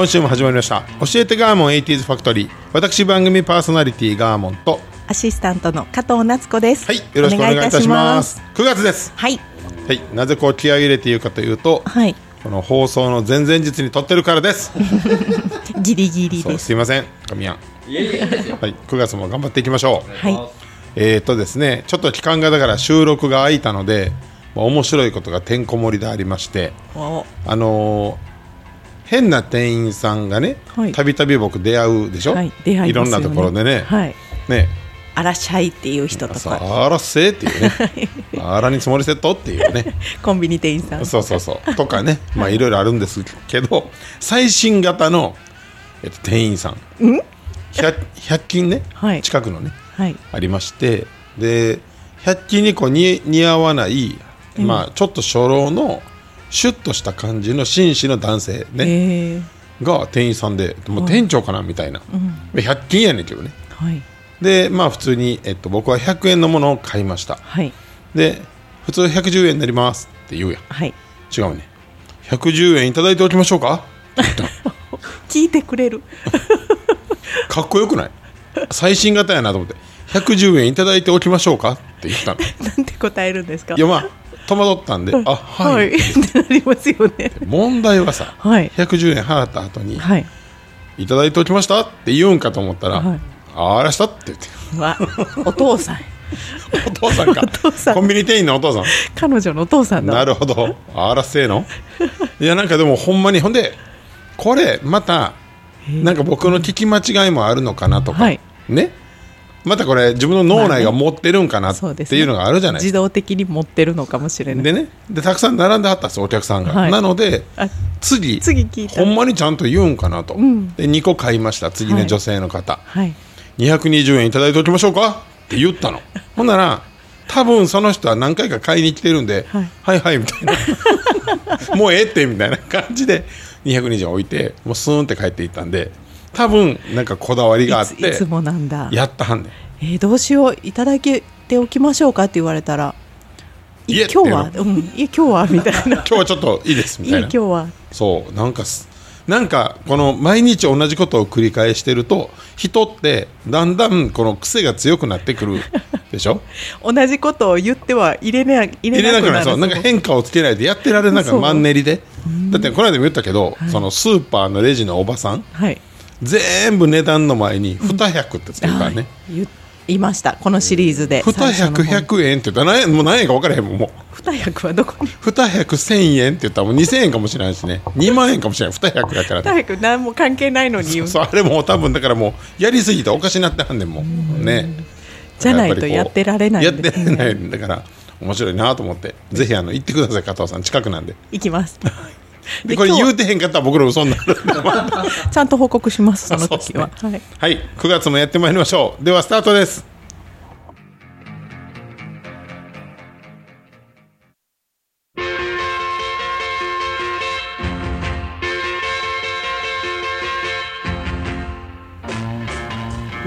今週も始まりました。教えてガーモン 80s ファクトリー。私番組パーソナリティガーモンと。アシスタントの加藤夏子です。はいよろしくお願いいたします。お願いいたし9月です。はい。はいなぜこう気合い入れて言うかというとはい。この放送の前々日に撮ってるからです。ギリギリです。すいません。神谷。はい9月も頑張っていきましょう。はい。えー、とですねちょっと期間がだから収録が空いたので、まあ、面白いことがてんこ盛りでありましておあのー変な店員さんがねはい。たびたび僕出会うでしょ、はい出会いね。ろんなところでね,、はい。ね。あらっしゃいっていう人とさか、あらっせーっていうね。あらに積もりセットっていうね。コンビニ店員さん。そうそうそう。とかね。まあいろいろあるんですけど最新型の、えっと、店員さん。100, 100均ね、はい。近くのね。はい。ありまして。で100均にこうに似合わない、まあ、ちょっと初老のシュッとした感じの紳士の男性ね、え。ー、が店員さんでもう店長かなみたいな、100均やねんけどね。はい。でまあ普通に、えっと、僕は100円のものを買いました。はい。で普通110円になりますって言うやん。はい。違うね。110円いただいておきましょうか？って言ったの。聞いてくれる。かっこよくない？最新型やなと思って。110円いただいておきましょうか？って言ったの。なんて答えるんですか？いやまあ戸惑ったんで、あはい、はい。ってなりますよね。問題はさ、はい。110円払った後に、はい。いただいておきました？って言うんかと思ったら、はい。ああらしたって言って。わ、お父さん。お父さんか。お父さん。コンビニ店員のお父さん。彼女のお父さんだ。なるほど。あらせえの？いやなんかでもほんまにほんでこれまたなんか僕の聞き間違いもあるのかなとか、はい。ねまたこれ自分の脳内が持ってるんかなっていうのがあるじゃないですか。自動的に持ってるのかもしれない。でねでたくさん並んではったんですお客さんが、はい。なのであ次次聞いたほんまにちゃんと言うんかなと、ん。で2個買いました次ね、はい。女性の方。はい。220円いただいておきましょうか？って言ったの。ほんなら多分その人は何回か買いに来てるんで、はい。はいはいみたいな。もうええってみたいな感じで220円置いてもうスーンって帰っていったんで多分なんかこだわりがあっていつもなんだ。やったはんねん。えーどうしよういただけておきましょうかって言われたらい今日はうんいえ今日は みたいな。今日はちょっといいですみたいな。今日は。そうなんかすなんかこの毎日同じことを繰り返してると人ってだんだんこの癖が強くなってくるでしょ？同じことを言っては入れ,、ね、入入れなくなるなんか変変化をつけないでやってられなくマンネリで。だってこの間も言ったけど、そのスーパーのレジのおばさんはい全部値段の前に200ってつけるからね、はい言いました。このシリーズで。200、最初の方100円って言った。ら何円もう何円か分からへんもんも200はどこに？う200、1000円って言ったらもう2000円かもしれないしね。2万円かもしれない。200だからね。200何も関係ないのに言う。そうあれもう多分だからもうやりすぎておかしになってはんねんもん。ね。じゃないとやってられないやってられないんだから面白いなと思って。ぜひあの行ってください加藤さん。近くなんで。いきますでこれ言うてへんかったら僕ら嘘にな。るちゃんと報告しますその時は、そうはい。はい、9月もやってまいりましょう。ではスタートです。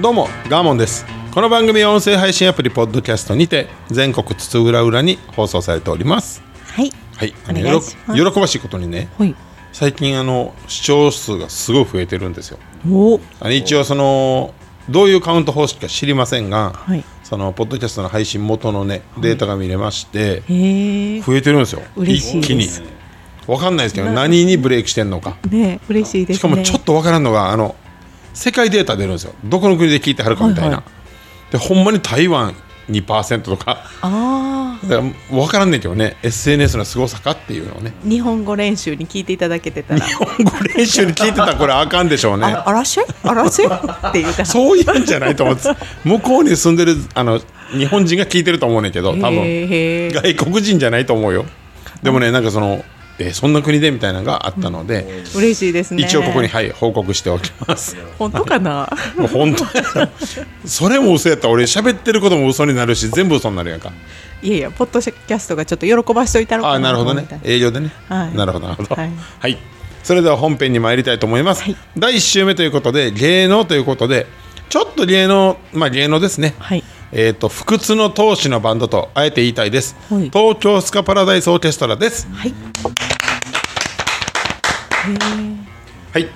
どうもガーモンです。この番組は音声配信アプリポッドキャストにて全国津々浦々に放送されております。はいはい。あおの願いします。喜喜ばしいことにねはい。最近あの視聴数がすごい増えてるんですよ。お。あの一応そのどういうカウント方式か知りませんが、はい。そのポッドキャストの配信元のねデータが見れまして、増えてるんですよ。嬉しい一気に。ですわかんないですけど何にブレイクしてんのか。ね嬉しいですね。しかもちょっとわからんのがあの世界データ出るんですよ。どこの国で聞いてはるかみたいな、はいはでほんまに台湾2%とか。あだから分からんねんけどね。SNS の凄さかっていうのをね。あ日本語練習に聞いていただけてたら。日本語練習に聞いてたらこれあかんでしょうね。ああらっしあらっしって言うたらそういうんじゃないと思うんです。向こうに住んでるあの日本人が聞いてると思うねんけど多分。外国人じゃないと思うよ。でもねなんかそのえーそんな国でみたいなのがあったので、嬉しいですね。一応ここに、はい、報告しておきます。本当かな？本当。やそれも嘘やったら俺喋ってることも嘘になるし全部嘘になるやんか。いやいやポッドキャストがちょっと喜ばしといたのかああなるほどね。営業でね、はい。なるほどなるほど。はい。はい、それでは本編に参りたいと思います、はい。第1週目ということで芸能ということでちょっと芸能まあ芸能ですね。はいえー、と不屈の闘志のバンドとあえて言いたいです、はい。東京スカパラダイスオーケストラです。はい。はい。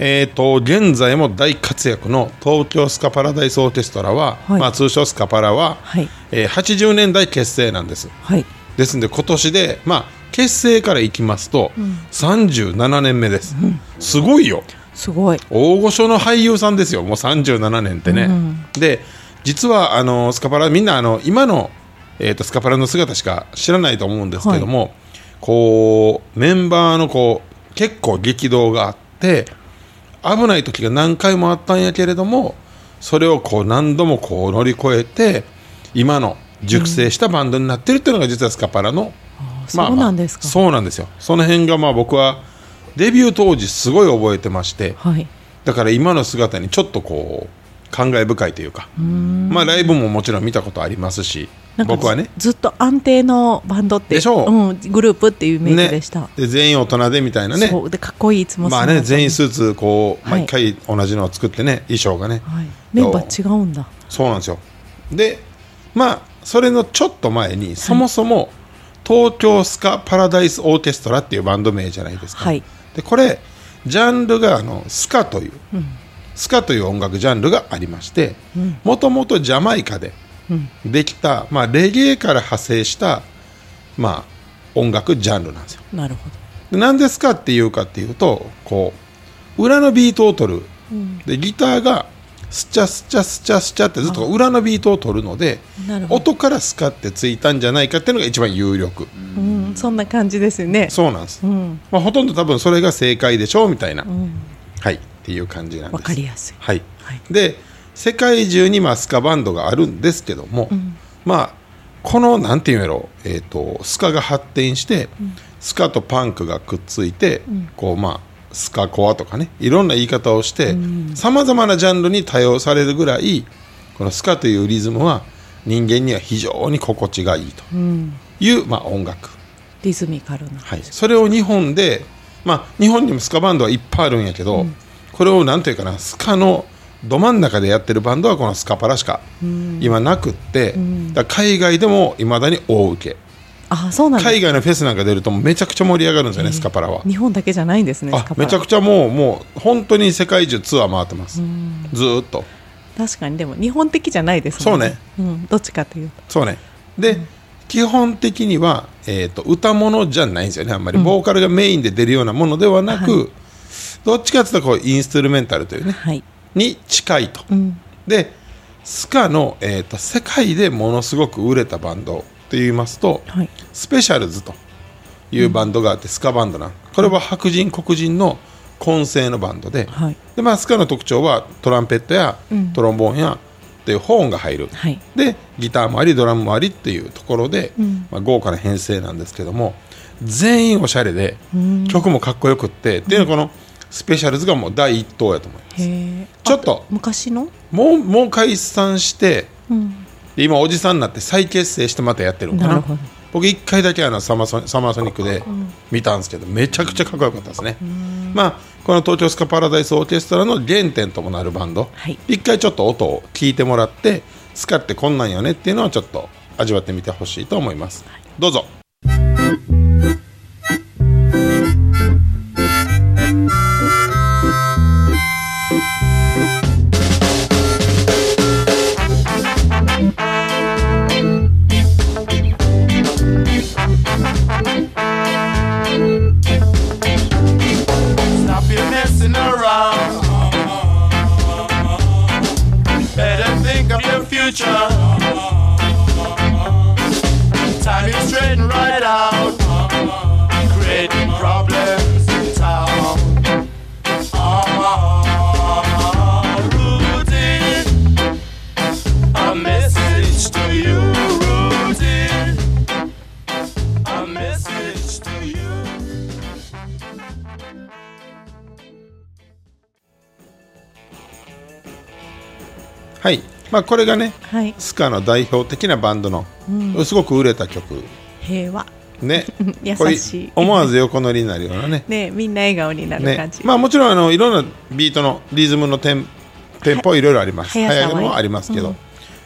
えー、と現在も大活躍の東京スカパラダイスオーケストラは、はい。まあ、通称スカパラは、はい。えー80年代結成なんです。はい。ですので今年で、まあ、結成からいきますと、37年目です、すごいよ。すごい。大御所の俳優さんですよ。もう37年ってね、で実はあのスカパラみんなあの今の、えー、とスカパラの姿しか知らないと思うんですけども、こうメンバーのこう結構激動があって危ない時が何回もあったんやけれどもそれをこう何度もこう乗り越えて今の熟成したバンドになってるっていうのが実はスカパラの、そうなんですか。そうなんですよ。その辺がまあ僕はデビュー当時すごい覚えてましてはい。だから今の姿にちょっとこう感慨深いというか。まあライブももちろん見たことありますし。僕はね。ずっと安定のバンドってでしょう。うん、グループっていうイメージでした、で全員大人でみたいなね。そう。でかっこいいいつもまあね全員す、スーツこうはい。毎回同じのを作ってね衣装がね。はい、メンバー違うんだ。そうなんですよ。でまあそれのちょっと前にそもそも東京スカパラダイスオーケストラっていうバンド名じゃないですか、はい。でこれジャンルがあのスカという、スカという音楽ジャンルがありましてもともとジャマイカでできた、まあ、レゲエから派生した、まあ、音楽ジャンルなんですよ。なるほど。でなんでスカっていうかっていうとこう裏のビートを取る、でギターがスチャスチャスチャスチャってずっと裏のビートを取るのでなるほど。音からスカってついたんじゃないかっていうのが一番有力、うん、そんな感じですよね。そうなんです、うん。まあ、ほとんど多分それが正解でしょうみたいな、はいっていう感じなんです。わかりやすい。はい。はい。で世界中にまあスカバンドがあるんですけども、まあこのなんていうんやろう、えー、とスカが発展して、スカとパンクがくっついて、こうまあスカコアとかねいろんな言い方をしてさまざまなジャンルに多用されるぐらいこのスカというリズムは人間には非常に心地がいいという、まあ、音楽、リズミカルな、はい、それを日本で、まあ、日本にもスカバンドはいっぱいあるんやけど、これをなんていうかなスカのど真ん中でやってるバンドはこのスカパラしか今なくって、だから海外でもいまだに大受け。あそうなん海外のフェスなんか出るとめちゃくちゃ盛り上がるんですよね、スカパラは。日本だけじゃないんですねめちゃくちゃもうもう本当に世界中ツアー回ってます、ずーっと。確かに。でも日本的じゃないですもんね。そううん、どっちかというと。そうね。で、基本的には、えー、と歌物じゃないんですよねあんまり、ボーカルがメインで出るようなものではなく、はいどっちかというとこうインストゥルメンタルというね。はい。に近いと、ん。でスカの、えー、と世界でものすごく売れたバンドといいますと、はい。スペシャルズというバンドがあって、スカバンドなんこれは白人黒人の混成のバンドで,、はい。でまあ、スカの特徴はトランペットやトロンボーンやっていうホーンが入る、はい。でギターもありドラムもありっていうところで、まあ、豪華な編成なんですけども全員おしゃれで曲もかっこよくって、っていうのはこのスペシャルズがもう第一党やと思います。ちょっと。昔の？もうもう解散してうん。で今おじさんになって再結成してまたやってるのかな。なるほど。僕1回だけあのサマーソニサマーソニックで見たんですけど、めちゃくちゃかっこよかったですね、まあこの東京スカパラダイスオーケストラの原点ともなるバンド、はい。一回ちょっと音を聞いてもらってスカってこんなんよねっていうのをちょっと味わってみてほしいと思います、どうぞまあ、これがねはい。スカの代表的なバンドの、すごく売れた曲。平和。ね。優しい。思わず横乗りになるようなね。ねみんな笑顔になるね。感じ、まあ、もちろんあのいろんなビートのリズムのテンテンポいろいろあります。速さは速いのもありますけど、うん。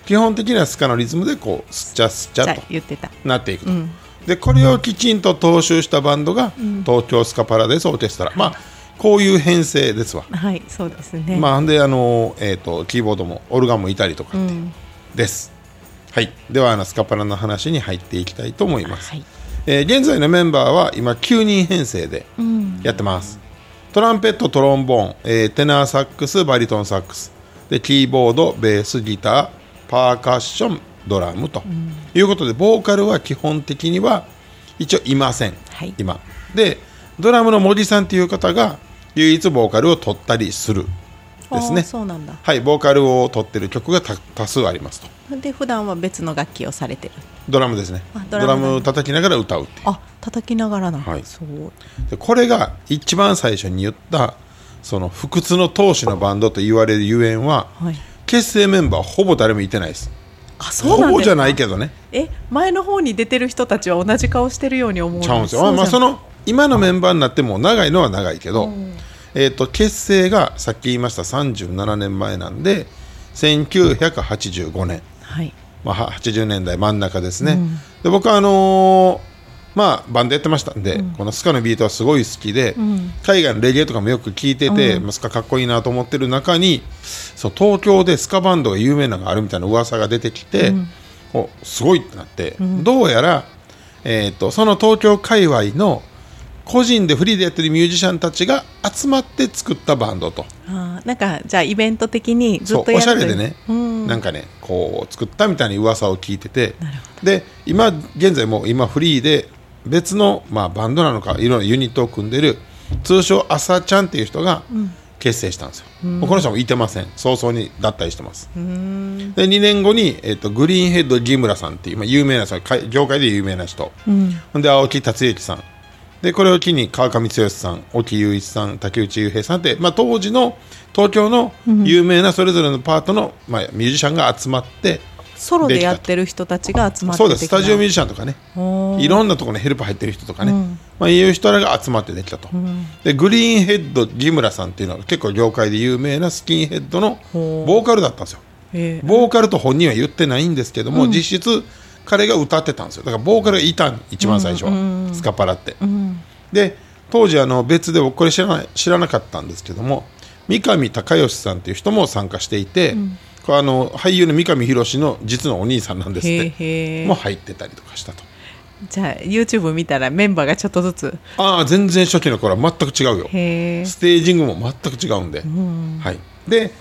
基本的にはスカのリズムでこうスッチャスッチャと言ってた。なっていくと、でこれをきちんと踏襲したバンドが、東京スカパラデスオーケストラ、まあこういう編成ですわ、はいそうですね、まあであの、えー、とキーボードもオルガンもいたりとかってです、はい。ではあのスカパラの話に入っていきたいと思います、はい。えー現在のメンバーは今9人編成でやってます、トランペットトロンボーン、えーテナーサックスバリトンサックスでキーボードベースギターパーカッションドラムということで、ボーカルは基本的には一応いません、はい。今。でドラムの森さんという方が唯一ボーカルを取ったりする。ですね。そうなんだ。はいボーカルを取ってる曲がた多数ありますと。で普段は別の楽器をされてる。ドラムですね。あドラドラムム叩きながら歌うっていう。あ叩きながらな、はい。そうでこれが一番最初に言ったその不屈の闘志のバンドと言われるゆえんは、はい。結成メンバーほぼ誰もいてないです。あそうほぼじゃないけどね。え前の方に出てる人たちは同じ顔してるように思うちゃうんですよ。まあまあその今のメンバーになっても長いのは長いけど、えー、と結成がさっき言いました37年前なんで1985年はい。まあ、は80年代真ん中ですね、で僕はあのーまあ、バンドやってましたんで、このスカのビートはすごい好きで、海外のレゲエとかもよく聞いてて、まあスカかっこいいなと思ってる中にそう東京でスカバンドが有名なのがあるみたいな噂が出てきて、おすごいってなって、どうやら、えー、とその東京界隈の個人でフリーでやってるミュージシャンたちが集まって作ったバンドと。あーなんかじゃあイベント的にずっとやる。しゃれでね、うん。なんかねこう作ったみたいな噂を聞いてて。で今現在もう今フリーで別の、まあ、バンドなのかいろいろなユニットを組んでる通称朝ちゃんっていう人が結成したんですよ、もうこの人もいてません。早々に脱退してます。で2年後に、えっとグリーンヘッド木村さんっていう、まあ、有名な業界で有名な人、ほんで青木達之さんでこれを機に川上剛さん沖雄一さん竹内雄平さんって、まあ、当時の東京の有名なそれぞれのパートの、まあ、ミュージシャンが集まってソロでやってる人たちが集まってそうです。スタジオミュージジシャンとかね。いろんなところにヘルプ入ってる人とかね、まあ、いう人らが集まってできたと、でグリーンヘッド木村さんっていうのは結構業界で有名なスキンヘッドのボーカルだったんですよ。へーボーカルと本人は言ってないんですけども、実質彼が歌ってたんですよ。だからボーカルがいたん一番最初は、スカパラって、で当時あの別で僕これ知らない知らなかったんですけども三上孝義さんっていう人も参加していて、これあの俳優の三上博の実のお兄さんなんですって。も入ってたりとかしたと。じゃあ YouTube 見たらメンバーがちょっとずつ。ああ全然初期の頃は全く違うよ。ステージングも全く違うんで、はい、で、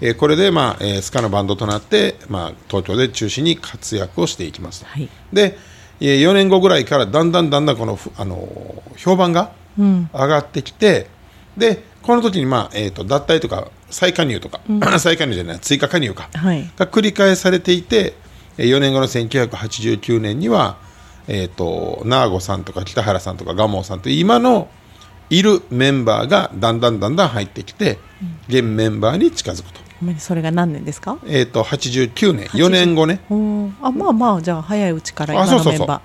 えーこれで、まあえースカのバンドとなって、まあ、東京で中心に活躍をしていきますと、はい。で、え4年後ぐらいからだんだんだんだんこの、ふあのー評判が上がってきて、でこの時に、まあえー、と脱退とか再加入とか、再加入じゃない追加加入か、はい。が繰り返されていて4年後の1989年には、えー、とナーゴさんとか北原さんとか蒲生さんという今のいるメンバーがだんだんだんだん入ってきて、現メンバーに近づくと,、それが何年ですか？えー、と89年。4年後ね、あまあまあじゃあ早いうちから今あそうそうそう。のメンバ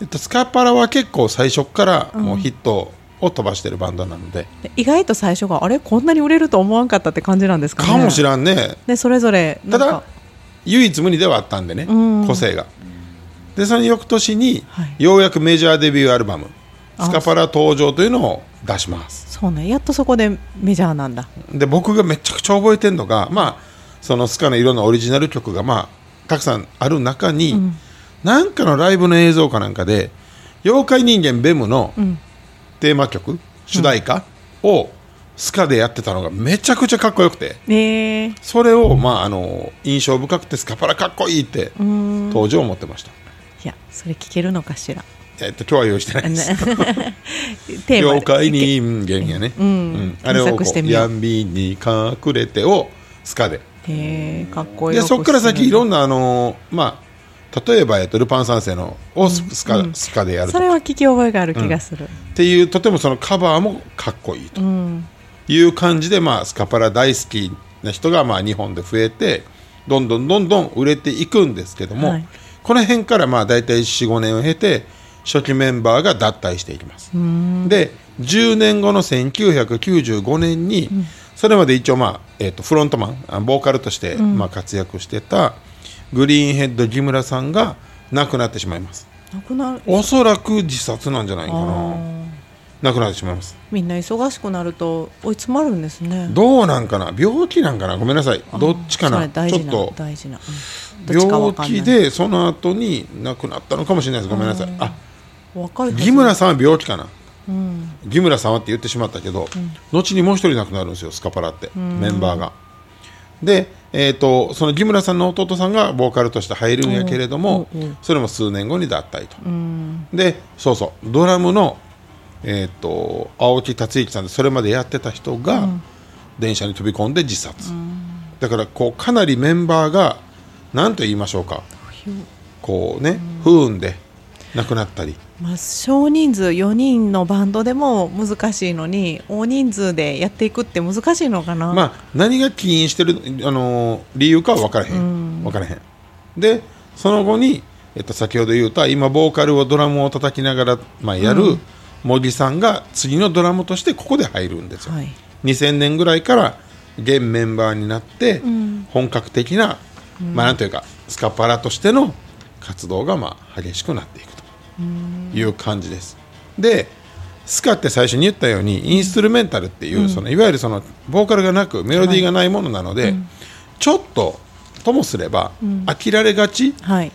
えっと、スカパラは結構最初からもうヒットを飛ばしてるバンドなので、ーで意外と最初があれこんなに売れると思わんかったって感じなんですかね。かもしんらんね。でそれぞれただ唯一無二ではあったんでね、ん。個性が。でその翌年に、はい。ようやくメジャーデビューアルバム「あスカパラ登場」というのを出しますそうね。やっとそこでメジャーなんだ。で僕がめちゃくちゃ覚えてるのがまあそのスカのいろんなオリジナル曲がまあたくさんある中に、なんかのライブの映像かなんかで「妖怪人間ベム」のテーマ曲、主題歌をスカでやってたのがめちゃくちゃかっこよくて。ねえそれを、まあ、あの印象深くてスカパラかっこいいって当時思ってました、いやそれ聞けるのかしらえっと、今日は用意してないです。妖怪人間やね、うん。あれを闇に隠れてをスカで。へえかっこいいでそこから先いろんななあの、まあ、例えば、えっと、ルパン三世のをススカ,、スカでやるとか。それは聞き覚えがある気がする、っていうとてもそのカバーもかっこいいと。いう感じで、まあ、スカパラ大好きな人がまあ日本で増えてどんどんどんどん売れていくんですけども、はい。この辺からまあ大体45年を経て初期メンバーが脱退していきます。で10年後の1995年に、それまで一応、まあえー、とフロントマンあボーカルとして、まあ、活躍してたグリーンヘッド木村さんが亡くなってしまいます。なくなる。おそらく自殺なんじゃないかな。亡くなってしまいます。みんな忙しくなると追い詰まるんですね。どうなんかな？病気なんかな？ごめんなさい。どっちかそなちょっと。大事な、うん。病気でその後に亡くなったのかもしれないです。ごめんなさい。あ若いはず木村さんは病気かな。木村さんはって言ってしまったけど、後にもう一人亡くなるんですよスカパラってメンバーが。で、えー、とその木村さんの弟さんがボーカルとして入るんやけれども、それも数年後に脱退と、でそうそうドラムの、えー、と青木達之さんでそれまでやってた人が、電車に飛び込んで自殺、だからこうかなりメンバーが何と言いましょうか。こうね、不運で亡くなったりまあ、少人数4人のバンドでも難しいのに大人数でやっていくって難しいのかな、まあ、何が起因してる、あのー理由かは分からへん、分からへん。でその後に、えっと、先ほど言うた今ボーカルをドラムを叩きながら、まあ、やる茂木さんが次のドラムとしてここで入るんですよ、はい。2000年ぐらいから現メンバーになって、本格的な、まあ、なんというかスカパラとしての活動が、まあ、激しくなっていくという感じです。でスカって最初に言ったようにインストゥルメンタルっていう、そのいわゆるそのボーカルがなくメロディーがないものなので、ちょっとともすれば、飽きられがちはい。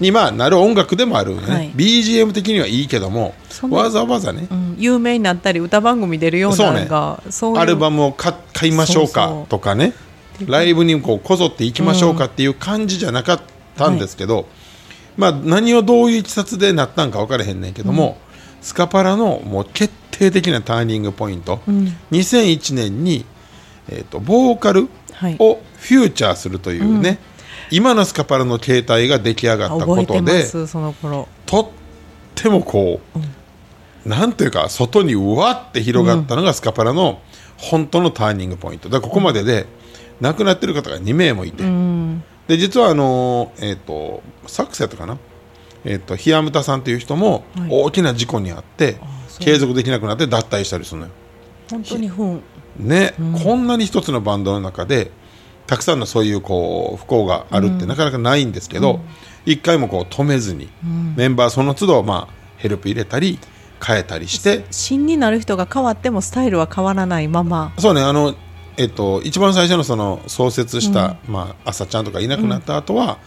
にまあなる音楽でもあるよね、はい。BGM 的にはいいけどもわざわざね、うん、有名になったり歌番組出るようなのがそう,、いう。アルバムを買買いましょうかとかね。ライブにこうこぞっていきましょうかっていう感じじゃなかったんですけど、まあ、何をどういういきさつでなったんか分からへんねんけども、スカパラのもう決定的なターニングポイント、2001年に、えー、とボーカルはい。をフューチャーするというね、今のスカパラの形態が出来上がったことですその頃。とってもこう、なんていうか外にうわって広がったのがスカパラの本当のターニングポイント。だここまでで亡くなってる方が2名もいて、で実はあのーえっ、とサックスやったかな？えっ、とヒアムタさんという人もはい。大きな事故に遭って、そう。継続できなくなって脱退したりするのよ。本当に不運。ね、こんなに一つのバンドの中でたくさんのそういうこう不幸があるってなかなかないんですけど、一回もこう止めずに、メンバーその都度、まあ、ヘルプ入れたり変えたりして芯になる人が変わってもスタイルは変わらないまま。そうねあの、えっと、一番最初のその創設した、まあ、朝ちゃんとかいなくなった後は、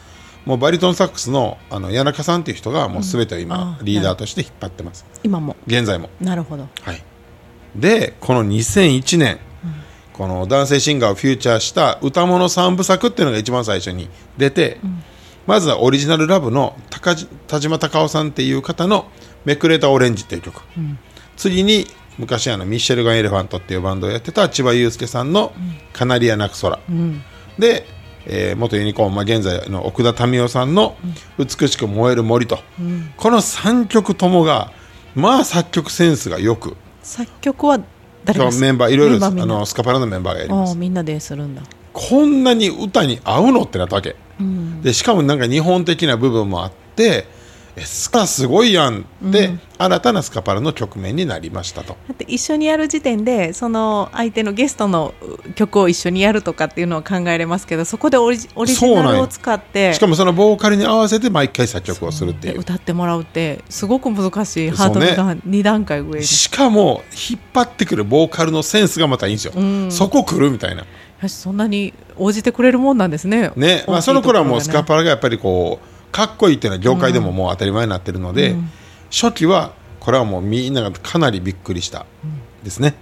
もうバリトンサックスのあの谷中さんっていう人がもう全てを今、あリーダーとして引っ張ってます。今も。現在も。なるほど。はい、でこの2001年、この男性シンガーをフューチャーした歌物三部作っていうのが一番最初に出て、まずはオリジナルラブの田島隆夫さんっていう方の「めくれたオレンジ」っていう曲、次に昔あのミッシェルガン・エレファントっていうバンドをやってた千葉雄介さんの「カナリア泣く空」で、えー元ユニコーン、まあ、現在の奥田民生さんの「美しく燃える森と」この3曲ともがまあ作曲センスがよく。作曲は誰がメンバーいろいろあのスカパラのメンバーがやります。みんなでするんだ。こんなに歌に合うのってなったわけ、でしかもなんか日本的な部分もあってえスカすごいやんって、新たなスカパラの局面になりましたと。だって一緒にやる時点でその相手のゲストの曲を一緒にやるとかっていうのは考えれますけどそこでオリジナルを使って。しかもそのボーカルに合わせて毎回作曲をするっていう。で歌ってもらうってすごく難しい。ハードルが2段階上に、しかも引っ張ってくるボーカルのセンスがまたいいんですよ、そこ来るみたいな。そんなに応じてくれるもんなんですね。ね。まあ、その頃はもうスカパラがやっぱりこうかっこいいっていうのは業界でももう当たり前になってるので、初期はこれはもうみんながかなりびっくりしたですね、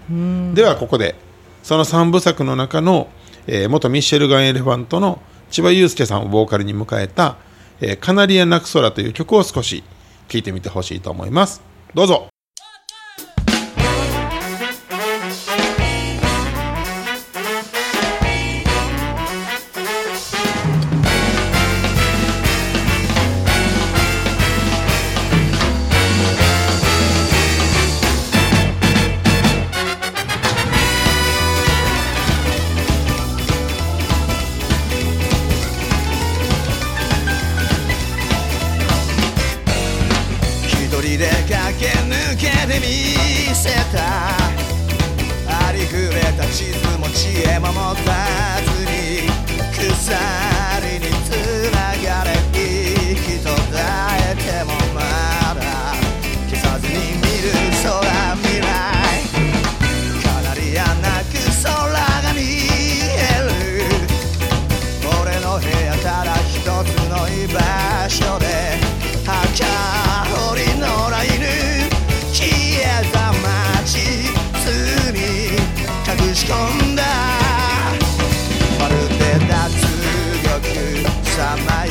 ではここでその3部作の中の、えー元ミッシェルガン・エレファントの千葉雄介さんをボーカルに迎えた「えーカナリア泣く空」という曲を少し聴いてみてほしいと思います。どうぞ「獄さ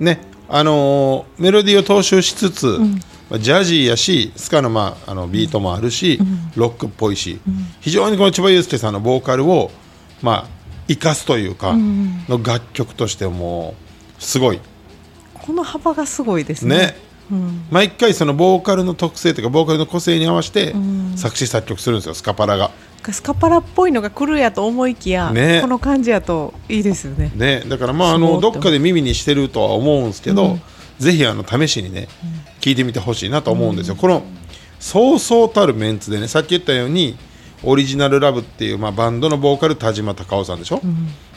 ねあのーメロディーを踏襲しつつ、まあジャジーやしスカの,、まあ、あのビートもあるし、ロックっぽいし、非常にこの千葉雄介さんのボーカルを、まあ、生かすというか、の楽曲としてもすごい。この幅がすごいですね。ね、毎回そのボーカルの特性というかボーカルの個性に合わせて作詞作曲するんですよスカパラが。スカパラっぽいのが来るやと思いきや、ね。この感じやといいですよね。ね、だからまああのどっかで耳にしてるとは思うんですけど、ぜひあの試しにね、聞いてみてほしいなと思うんですよ、このそうそうたるメンツでねさっき言ったようにオリジナルラブっていう、まあ、バンドのボーカル田島隆夫さんでしょ、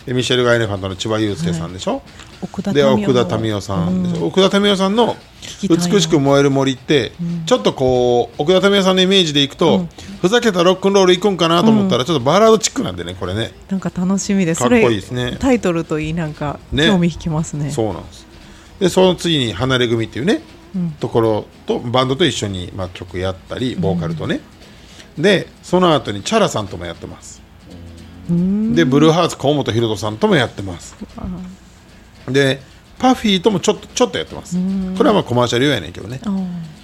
でミシェル・ガイネファントの千葉雄介さんでしょ、奥田で民生の。奥田民生さんでしょ、奥田民生さんの美しく燃える森って、ちょっとこう奥田民生さんのイメージでいくと、ふざけたロックンロールいくんかなと思ったら、ちょっとバラードチックなんでねこれね。なんか楽しみです。かっこいいですね。タイトルといいなんかね。興味引きますね。そうなんです。でその次に離れ組っていうね、ところとバンドと一緒に、まあ、曲やったりボーカルとね、でその後にチャラさんともやってますでブルーハーツ河本大翔さんともやってます。でパフィーともちょっとちょっとやってます。これはまあコマーシャル用やねんけどね。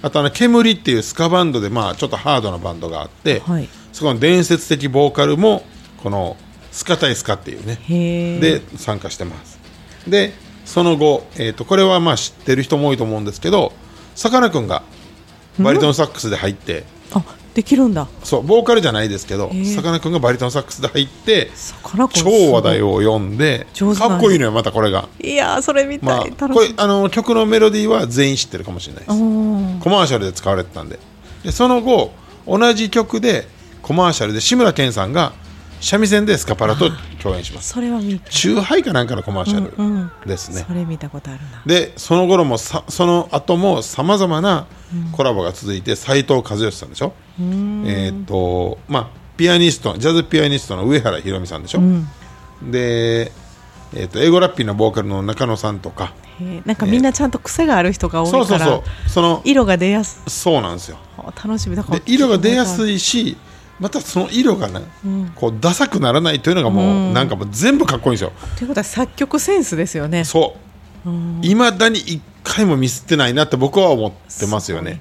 あとあの煙っていうスカバンドでまあちょっとハードなバンドがあって、はい。そこの伝説的ボーカルもこのスカ対スカっていうね。で参加してます。でその後、えー、とこれはまあ知ってる人も多いと思うんですけどさかなクンがバリトンサックスで入って、あできるんだ。そうボーカルじゃないですけどさかなクンがバリトンサックスで入って超話題を読んでかっこいいのよまたこれが、いやーそれみたい、まあ、これあの曲のメロディーは全員知ってるかもしれないです。コマーシャルで使われてたんで。でその後同じ曲でコマーシャルで志村けんさんが三味線でスカパラと共演します。それは見チューハイかなんかのコマーシャうんうん。ルですね、それ見たことあるな。でその頃もさその後もさまざまなコラボが続いて斎藤和義さんでしょ？えーっとまあピアニストジャズピアニストの上原ひろみさんでしょ、で、えーっと英語ラッピーのボーカルの中野さんとか。なんかみんなちゃんと癖がある人が多いから、そうそうそう。その色が出やすそうなんですよ。楽しみ。だからで色が出やすいいしまたその色がね、こうダサくならないというのがもう、なんかもう全部かっこいいんですよ。ということは作曲センスですよね。そう。いまだに一回もミスってないなって僕は思ってますよね。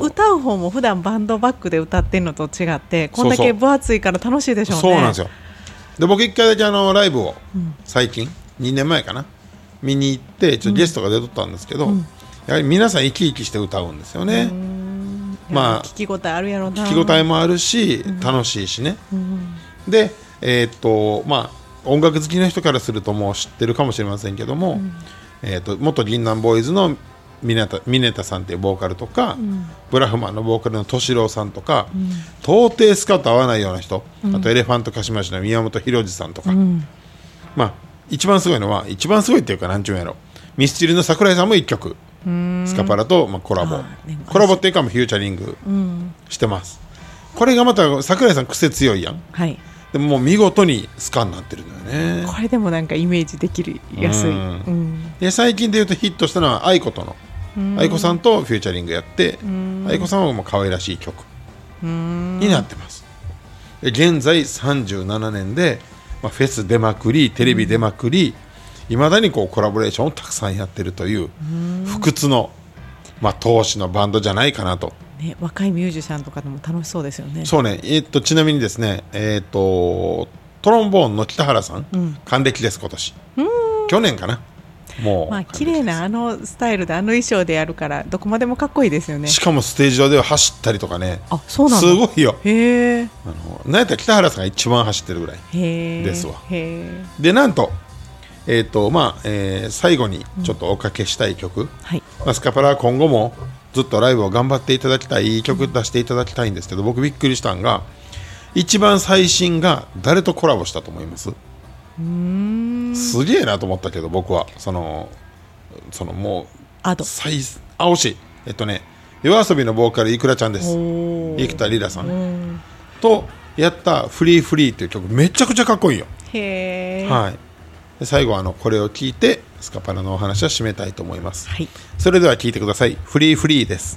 歌う方も普段バンドバックで歌ってるのと違ってこんだけ分厚いから楽しいでしょうね。そうなんですよ。で僕一回だけあのライブを最近、2年前かな。見に行ってちょっとゲストが出とったんですけど、やはり皆さん生き生きして歌うんですよね、まあ聞き応えあるやろうな。聞き応えもあるし、楽しいしね、でえーっとまあ音楽好きの人からするともう知ってるかもしれませんけども、えーっと元銀杏ボーイズの峰田峰田さんっていうボーカルとか、ブラフマンのボーカルの敏郎さんとか、到底スカウト合わないような人、あとエレファントカシマシの宮本浩次さんとか、まあ一番すごいのは一番すごいっていうかなんちゅうんやろ。ミスチルの桜井さんも1曲スカパラと、まあ、コラボ。コラボっていうかもうフューチャリングしてます、これがまた桜井さん癖強いやん。はい。でももう見事にスカになってるのよね。これでもなんかイメージできるやすい、で最近で言うとヒットしたのは愛子との。愛子さんとフューチャリングやって愛子さんはもう可愛らしい曲になってます。で現在37年で、まあ、フェス出まくりテレビ出まくりいまだにこうコラボレーションをたくさんやってるという不屈の、まあ、投資のバンドじゃないかなとねね、若いミュージシャンとかでも楽しそうですよね。そうね、えっとちなみにですね、えっとトロンボーンの北原さん、ん還暦です今年。去年かな。もう、まあ綺麗なあのスタイルであの衣装でやるからどこまでもかっこいいですよね。しかもステージ上では走ったりとかね。あそうなんだ。すごいよ。へえ。あのなんやったら北原さんが一番走ってるぐらい。ですわへえ。でなんと,、えっとまあえー最後にちょっとおかけしたい曲、はい。まあスカパラは今後もずっとライブを頑張っていただきたいいい曲出していただきたいんですけど僕びっくりしたんが一番最新が誰とコラボしたと思います？すげえなと思ったけど僕は。そのそのもうアド。最あ惜し。いえっとね夜遊びのボーカルいくらちゃんです。お生田リラさん。とやった「フリーフリー」っていう曲めちゃくちゃかっこいいよ。へえ。はい、で最後あのこれを聞いてスカパラのお話は締めたいと思います、はい。それでは聞いてください。フリーフリーです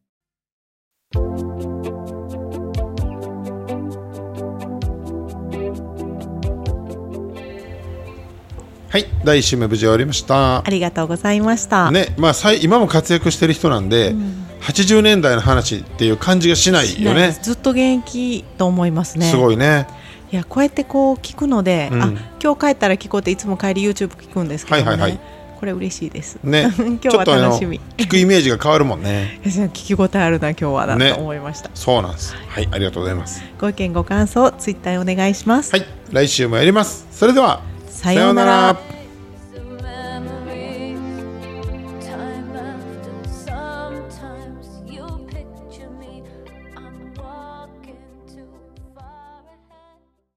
はい第1週目無事終わりました。ありがとうございました。ねまあ、さい今も活躍してる人なんで、80年代の話っていう感じがしないよね。ずっと現役と思いますね。すごいね。いやこうやってこう聞くので、うん。あ今日帰ったら聞こうっていつも帰り YouTube 聞くんですけどね、はいはいはい。これ嬉しいです。ね。今日は楽しみ。聞くイメージが変わるもんね。聞き応えあるな今日はなね。と思いました。そうなんです。はいありがとうございます。ご意見ご感想ツイッターお願いします。はい来週もやります。それではさようなら。